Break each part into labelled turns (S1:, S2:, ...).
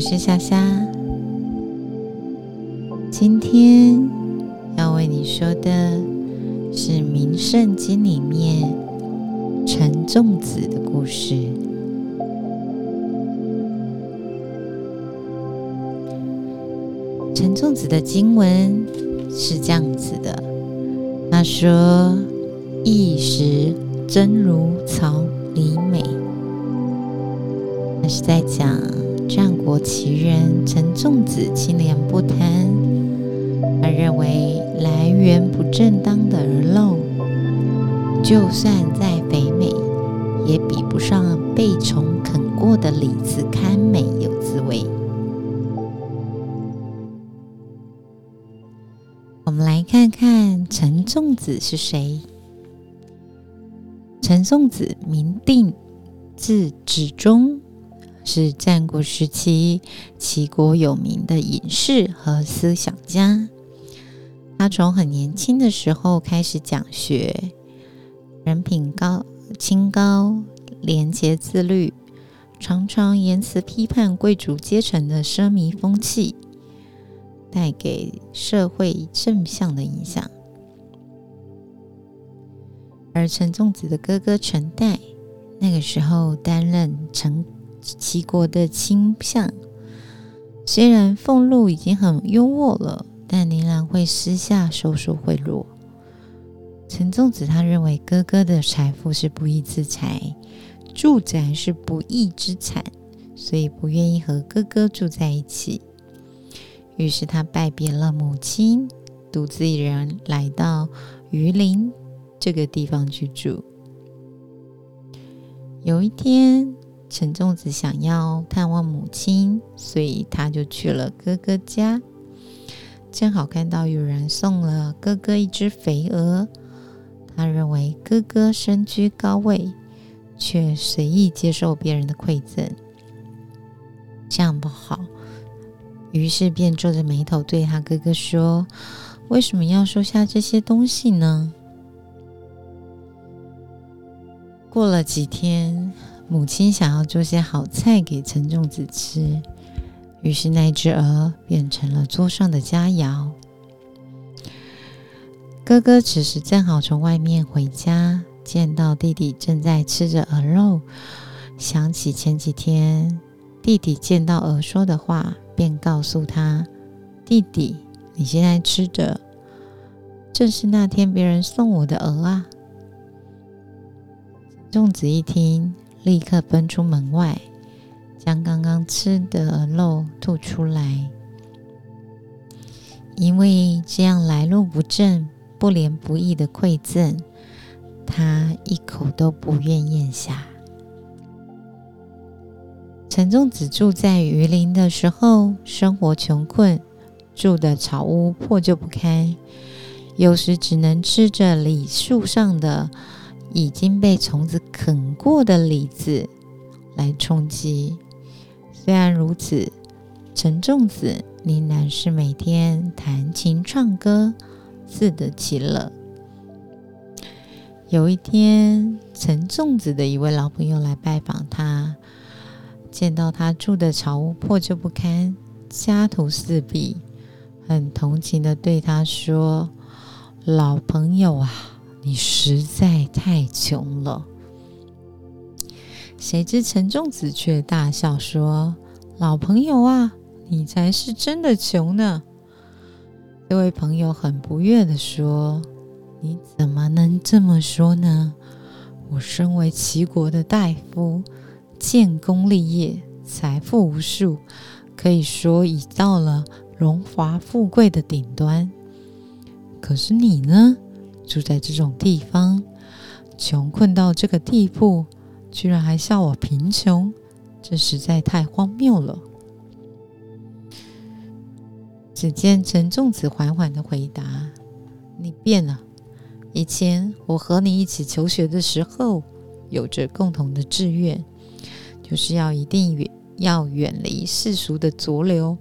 S1: 我是夏夏。今天要为你说的是《名圣经》里面陈仲子的故事。陈仲子的经文是这样子的：他说，一时真如草里美。那是在讲战国奇人陈仲子清廉不贪，他认为来源不正当的鹅肉，就算再肥美，也比不上被虫啃过的李子堪美有滋味。我们来看看陈仲子是谁。陈仲子名定，字子忠。是战国时期齐国有名的隐士和思想家。他从很年轻的时候开始讲学，人品高清高，廉洁自律，常常言辞批判贵族阶层的奢靡风气，带给社会正向的影响。而陈仲子的哥哥陈代，那个时候担任陈。齐国的倾向，虽然俸禄已经很优渥了，但仍然会私下收受贿赂。陈仲子他认为哥哥的财富是不义之财，住宅是不义之产，所以不愿意和哥哥住在一起。于是他拜别了母亲，独自一人来到榆林这个地方居住。有一天。陈仲子想要探望母亲，所以他就去了哥哥家。正好看到有人送了哥哥一只肥鹅，他认为哥哥身居高位，却随意接受别人的馈赠，这样不好。于是便皱着眉头对他哥哥说：“为什么要收下这些东西呢？”过了几天。母亲想要做些好菜给陈仲子吃，于是那只鹅变成了桌上的佳肴。哥哥此时正好从外面回家，见到弟弟正在吃着鹅肉，想起前几天弟弟见到鹅说的话，便告诉他：“弟弟，你现在吃的正是那天别人送我的鹅啊。”仲子一听。立刻奔出门外，将刚刚吃的肉吐出来。因为这样来路不正、不廉不义的馈赠，他一口都不愿咽下。陈仲子住在榆林的时候，生活穷困，住的草屋破旧不堪，有时只能吃着李树上的。已经被虫子啃过的李子来充饥。虽然如此，陈仲子仍然是每天弹琴唱歌，自得其乐。有一天，陈仲子的一位老朋友来拜访他，见到他住的草屋破旧不堪，家徒四壁，很同情的对他说：“老朋友啊。”你实在太穷了。谁知陈仲子却大笑说：“老朋友啊，你才是真的穷呢。”这位朋友很不悦的说：“你怎么能这么说呢？我身为齐国的大夫，建功立业，财富无数，可以说已到了荣华富贵的顶端。可是你呢？”住在这种地方，穷困到这个地步，居然还笑我贫穷，这实在太荒谬了。只见陈仲子缓缓的回答：“你变了。以前我和你一起求学的时候，有着共同的志愿，就是要一定远要远离世俗的浊流，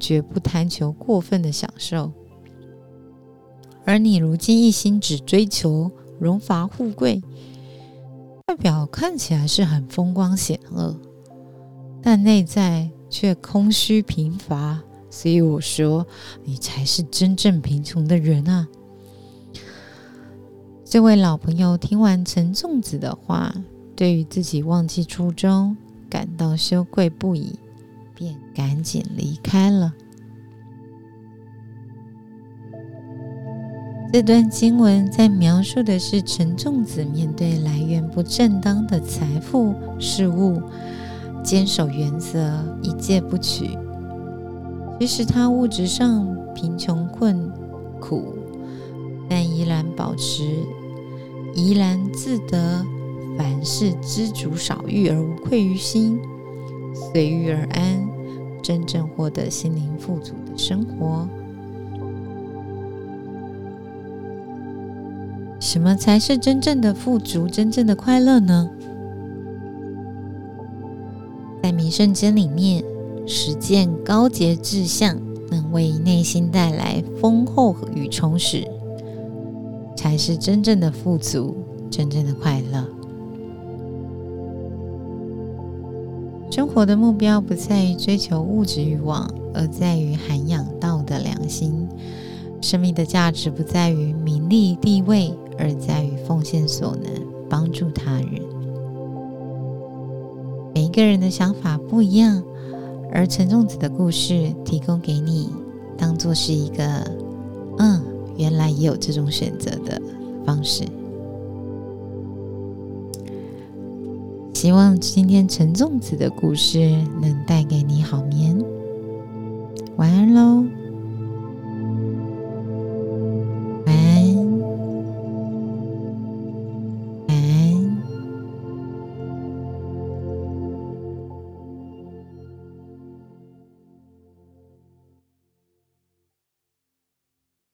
S1: 绝不贪求过分的享受。”而你如今一心只追求荣华富贵，外表看起来是很风光显赫，但内在却空虚贫乏，所以我说你才是真正贫穷的人啊！这位老朋友听完陈粽子的话，对于自己忘记初衷感到羞愧不已，便赶紧离开了。这段经文在描述的是陈仲子面对来源不正当的财富事物，坚守原则，一戒不取。即使他物质上贫穷困苦，但依然保持怡然自得，凡事知足少欲而无愧于心，随遇而安，真正获得心灵富足的生活。什么才是真正的富足、真正的快乐呢？在弥圣经里面，实践高洁志向，能为内心带来丰厚与充实，才是真正的富足、真正的快乐。生活的目标不在于追求物质欲望，而在于涵养道德良心。生命的价值不在于名利地位。而在于奉献所能，帮助他人。每一个人的想法不一样，而陈仲子的故事提供给你，当做是一个，嗯，原来也有这种选择的方式。希望今天陈仲子的故事能带给你好眠。晚安喽。